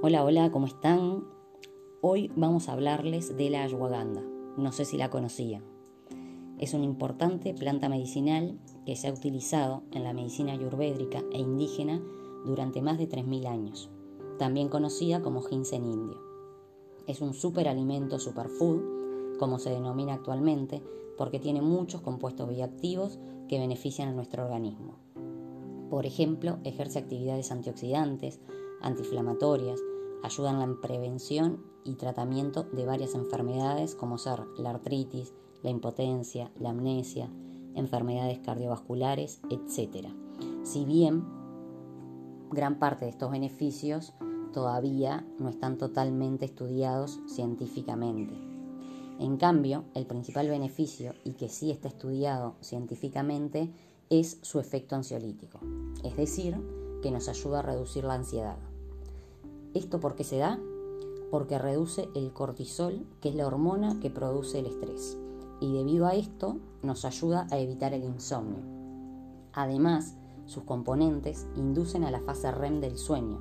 Hola, hola, ¿cómo están? Hoy vamos a hablarles de la ashwagandha. No sé si la conocían. Es una importante planta medicinal que se ha utilizado en la medicina ayurvédica e indígena durante más de 3.000 años, también conocida como ginseng indio. Es un superalimento superfood, como se denomina actualmente, porque tiene muchos compuestos bioactivos que benefician a nuestro organismo. Por ejemplo, ejerce actividades antioxidantes, antiinflamatorias, ayudan en la prevención y tratamiento de varias enfermedades como ser la artritis, la impotencia, la amnesia, enfermedades cardiovasculares, etc. Si bien gran parte de estos beneficios todavía no están totalmente estudiados científicamente. En cambio, el principal beneficio, y que sí está estudiado científicamente, es su efecto ansiolítico, es decir, que nos ayuda a reducir la ansiedad. ¿Esto por qué se da? Porque reduce el cortisol, que es la hormona que produce el estrés, y debido a esto nos ayuda a evitar el insomnio. Además, sus componentes inducen a la fase REM del sueño,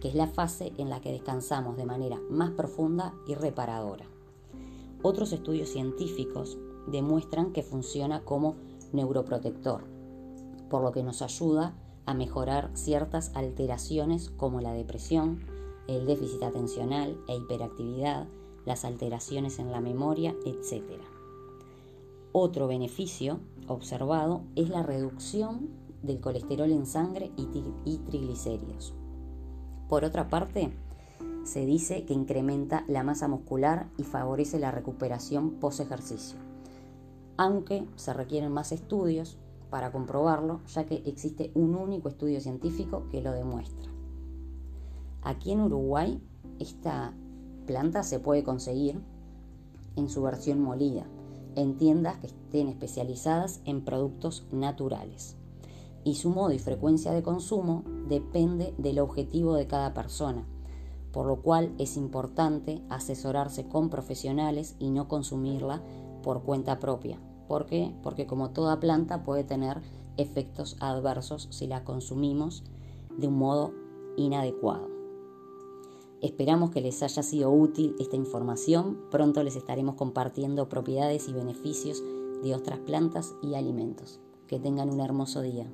que es la fase en la que descansamos de manera más profunda y reparadora. Otros estudios científicos demuestran que funciona como neuroprotector, por lo que nos ayuda a mejorar ciertas alteraciones como la depresión, el déficit atencional e hiperactividad, las alteraciones en la memoria, etc. Otro beneficio observado es la reducción del colesterol en sangre y, triglicéridos. Por otra parte, se dice que incrementa la masa muscular y favorece la recuperación post ejercicio, aunque se requieren más estudios para comprobarlo, ya que existe un único estudio científico que lo demuestra. Aquí en Uruguay esta planta se puede conseguir en su versión molida, en tiendas que estén especializadas en productos naturales. Y su modo y frecuencia de consumo depende del objetivo de cada persona, por lo cual es importante asesorarse con profesionales y no consumirla por cuenta propia. ¿Por qué? Porque como toda planta puede tener efectos adversos si la consumimos de un modo inadecuado. Esperamos que les haya sido útil esta información. Pronto les estaremos compartiendo propiedades y beneficios de otras plantas y alimentos. Que tengan un hermoso día.